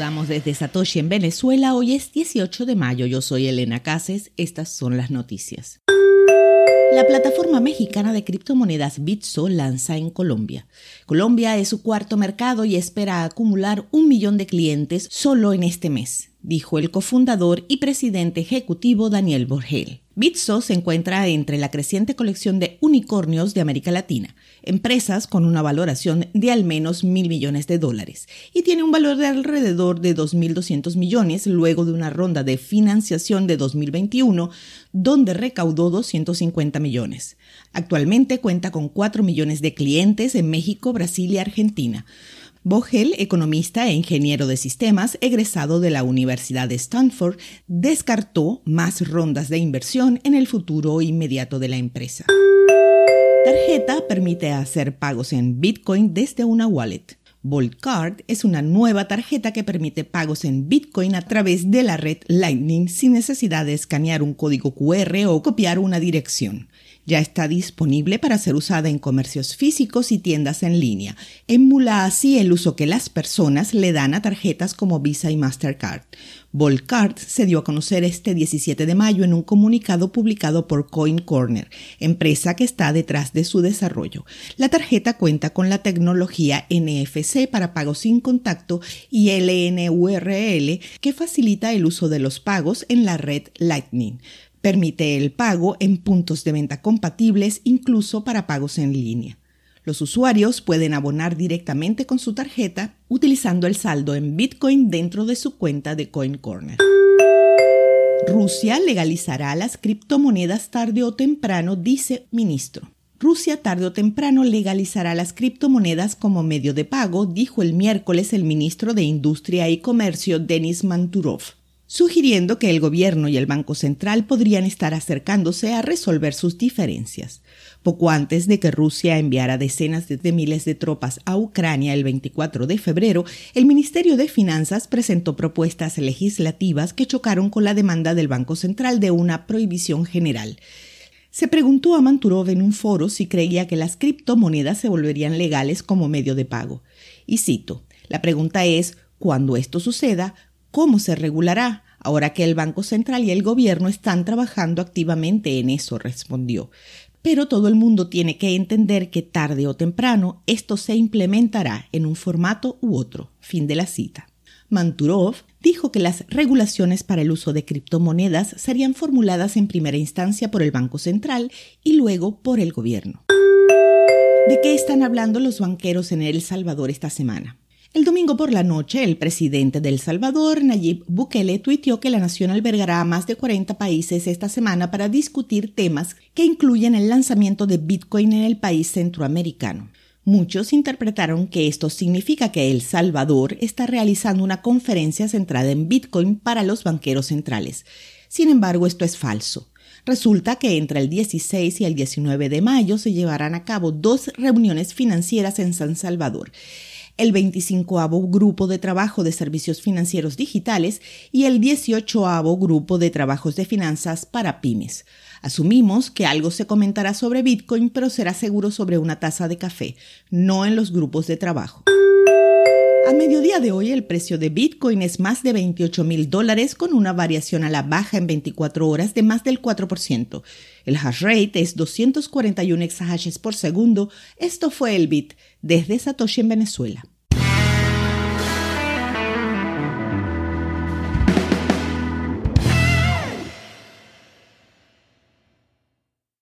desde Satoshi en Venezuela. Hoy es 18 de mayo. Yo soy Elena Cases. Estas son las noticias. La plataforma mexicana de criptomonedas Bitso lanza en Colombia. Colombia es su cuarto mercado y espera acumular un millón de clientes solo en este mes, dijo el cofundador y presidente ejecutivo Daniel Borgel. Bitso se encuentra entre la creciente colección de unicornios de América Latina, empresas con una valoración de al menos mil millones de dólares, y tiene un valor de alrededor de 2.200 millones luego de una ronda de financiación de 2021 donde recaudó 250 millones. Actualmente cuenta con 4 millones de clientes en México, Brasil y Argentina. Vogel, economista e ingeniero de sistemas, egresado de la Universidad de Stanford, descartó más rondas de inversión en el futuro inmediato de la empresa. Tarjeta permite hacer pagos en Bitcoin desde una wallet. Bolt Card es una nueva tarjeta que permite pagos en Bitcoin a través de la red Lightning sin necesidad de escanear un código QR o copiar una dirección. Ya está disponible para ser usada en comercios físicos y tiendas en línea. Emula así el uso que las personas le dan a tarjetas como Visa y Mastercard. Volcard se dio a conocer este 17 de mayo en un comunicado publicado por Coin Corner, empresa que está detrás de su desarrollo. La tarjeta cuenta con la tecnología NFC para pagos sin contacto y LNURL que facilita el uso de los pagos en la red Lightning. Permite el pago en puntos de venta compatibles incluso para pagos en línea. Los usuarios pueden abonar directamente con su tarjeta utilizando el saldo en Bitcoin dentro de su cuenta de CoinCorner. Rusia legalizará las criptomonedas tarde o temprano, dice ministro. Rusia tarde o temprano legalizará las criptomonedas como medio de pago, dijo el miércoles el ministro de Industria y Comercio Denis Manturov sugiriendo que el gobierno y el Banco Central podrían estar acercándose a resolver sus diferencias. Poco antes de que Rusia enviara decenas de miles de tropas a Ucrania el 24 de febrero, el Ministerio de Finanzas presentó propuestas legislativas que chocaron con la demanda del Banco Central de una prohibición general. Se preguntó a Manturov en un foro si creía que las criptomonedas se volverían legales como medio de pago. Y cito, la pregunta es, cuando esto suceda, ¿Cómo se regulará? Ahora que el Banco Central y el Gobierno están trabajando activamente en eso, respondió. Pero todo el mundo tiene que entender que tarde o temprano esto se implementará en un formato u otro. Fin de la cita. Manturov dijo que las regulaciones para el uso de criptomonedas serían formuladas en primera instancia por el Banco Central y luego por el gobierno. ¿De qué están hablando los banqueros en El Salvador esta semana? El domingo por la noche, el presidente de El Salvador, Nayib Bukele, tuiteó que la nación albergará a más de 40 países esta semana para discutir temas que incluyen el lanzamiento de Bitcoin en el país centroamericano. Muchos interpretaron que esto significa que El Salvador está realizando una conferencia centrada en Bitcoin para los banqueros centrales. Sin embargo, esto es falso. Resulta que entre el 16 y el 19 de mayo se llevarán a cabo dos reuniones financieras en San Salvador el 25 Grupo de Trabajo de Servicios Financieros Digitales y el 18 Grupo de Trabajos de Finanzas para Pymes. Asumimos que algo se comentará sobre Bitcoin, pero será seguro sobre una taza de café, no en los grupos de trabajo. De hoy el precio de Bitcoin es más de 28 mil dólares con una variación a la baja en 24 horas de más del 4%. El hash rate es 241 exahashes por segundo. Esto fue el Bit desde Satoshi en Venezuela.